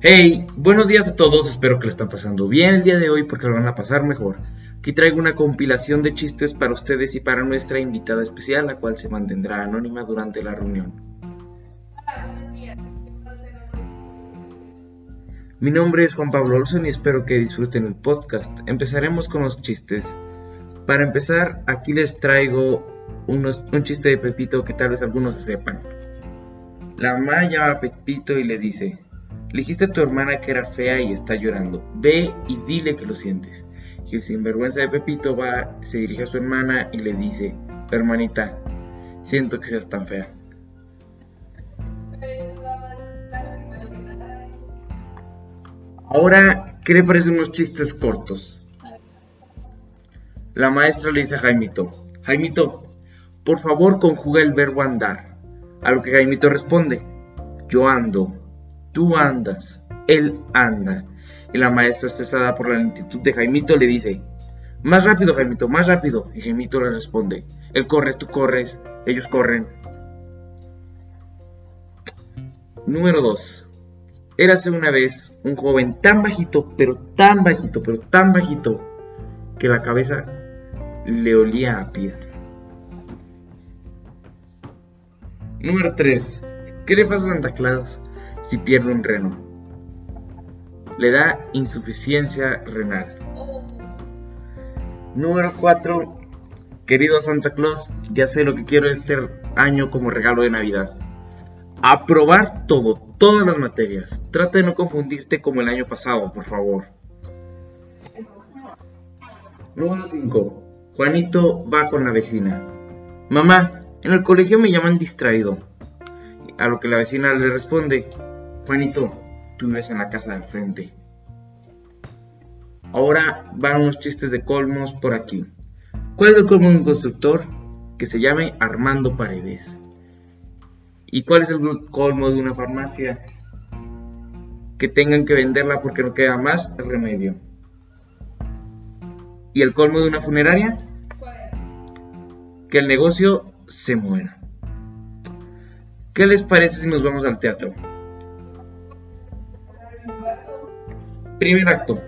Hey, buenos días a todos, espero que le están pasando bien el día de hoy porque lo van a pasar mejor. Aquí traigo una compilación de chistes para ustedes y para nuestra invitada especial, la cual se mantendrá anónima durante la reunión. Hola, buenos días. Mi nombre es Juan Pablo Olson y espero que disfruten el podcast. Empezaremos con los chistes. Para empezar, aquí les traigo unos- un chiste de Pepito que tal vez algunos sepan. La mamá llama a Pepito y le dice, le dijiste a tu hermana que era fea y está llorando. Ve y dile que lo sientes. Y el sinvergüenza de Pepito va, se dirige a su hermana y le dice, hermanita, siento que seas tan fea. Ahora, ¿qué le parecen unos chistes cortos? La maestra le dice a Jaimito, Jaimito, por favor conjuga el verbo andar. A lo que Jaimito responde, yo ando, tú andas, él anda. Y la maestra, estresada por la lentitud de Jaimito, le dice, más rápido Jaimito, más rápido. Y Jaimito le responde, él corre, tú corres, ellos corren. Número 2. Érase una vez un joven tan bajito, pero tan bajito, pero tan bajito, que la cabeza le olía a pies. Número 3. ¿Qué le pasa a Santa Claus si pierde un reno? Le da insuficiencia renal. Número 4. Querido Santa Claus, ya sé lo que quiero este año como regalo de Navidad. Aprobar todo, todas las materias. Trata de no confundirte como el año pasado, por favor. Número 5. Juanito va con la vecina. Mamá, en el colegio me llaman distraído. A lo que la vecina le responde, Juanito, tú vives en la casa del frente. Ahora van unos chistes de colmos por aquí. ¿Cuál es el colmo de un constructor? Que se llame Armando Paredes. ¿Y cuál es el colmo de una farmacia? Que tengan que venderla porque no queda más remedio. ¿Y el colmo de una funeraria? Que el negocio se muera. ¿Qué les parece si nos vamos al teatro? Primer acto.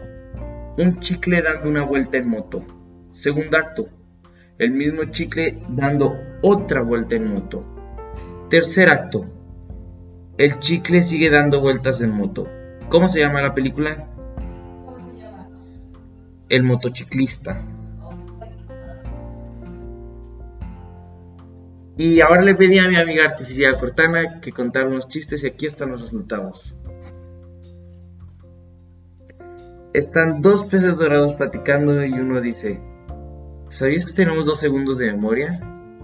Un chicle dando una vuelta en moto. Segundo acto. El mismo chicle dando otra vuelta en moto. Tercer acto. El chicle sigue dando vueltas en moto. ¿Cómo se llama la película? ¿Cómo se llama? El motociclista. Y ahora le pedí a mi amiga artificial Cortana que contara unos chistes y aquí están los resultados. Están dos peces dorados platicando y uno dice, ¿sabías que tenemos dos segundos de memoria?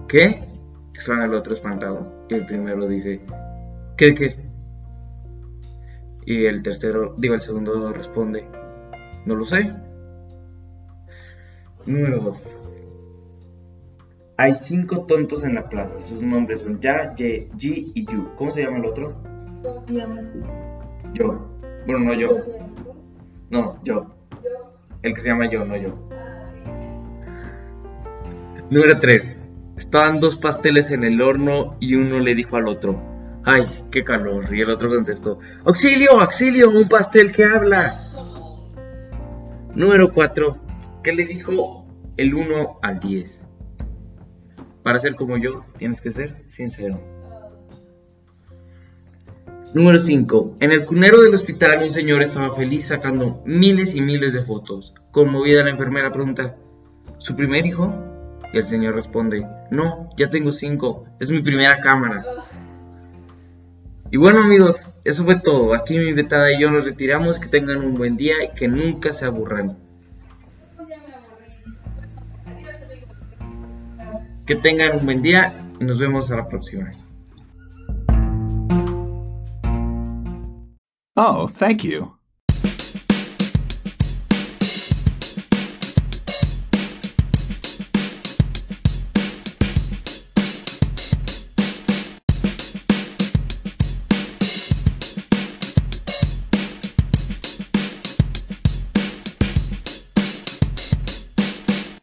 ¿Qué? exclama el otro espantado. Y el primero dice, ¿qué qué? Y el tercero, digo el segundo responde, no lo sé. Número 2. Hay cinco tontos en la plaza. Sus nombres son Ya, Ye, Ji y Yu. ¿Cómo se llama el otro? ¿Cómo se llama? Yo. Bueno, no yo. No, yo. Yo. El que se llama yo, no yo. Ah. Número 3. Estaban dos pasteles en el horno y uno le dijo al otro, ¡ay, qué calor! Y el otro contestó, ¡auxilio, auxilio! ¡Un pastel que habla! Número 4. ¿Qué le dijo el 1 al 10? Para ser como yo, tienes que ser sincero. Número 5. En el cunero del hospital un señor estaba feliz sacando miles y miles de fotos. Conmovida la enfermera pregunta, ¿su primer hijo? Y el señor responde, no, ya tengo cinco, es mi primera cámara. Y bueno amigos, eso fue todo. Aquí mi invitada y yo nos retiramos. Que tengan un buen día y que nunca se aburran. Que tengan un buen día y nos vemos a la próxima. Oh, thank you.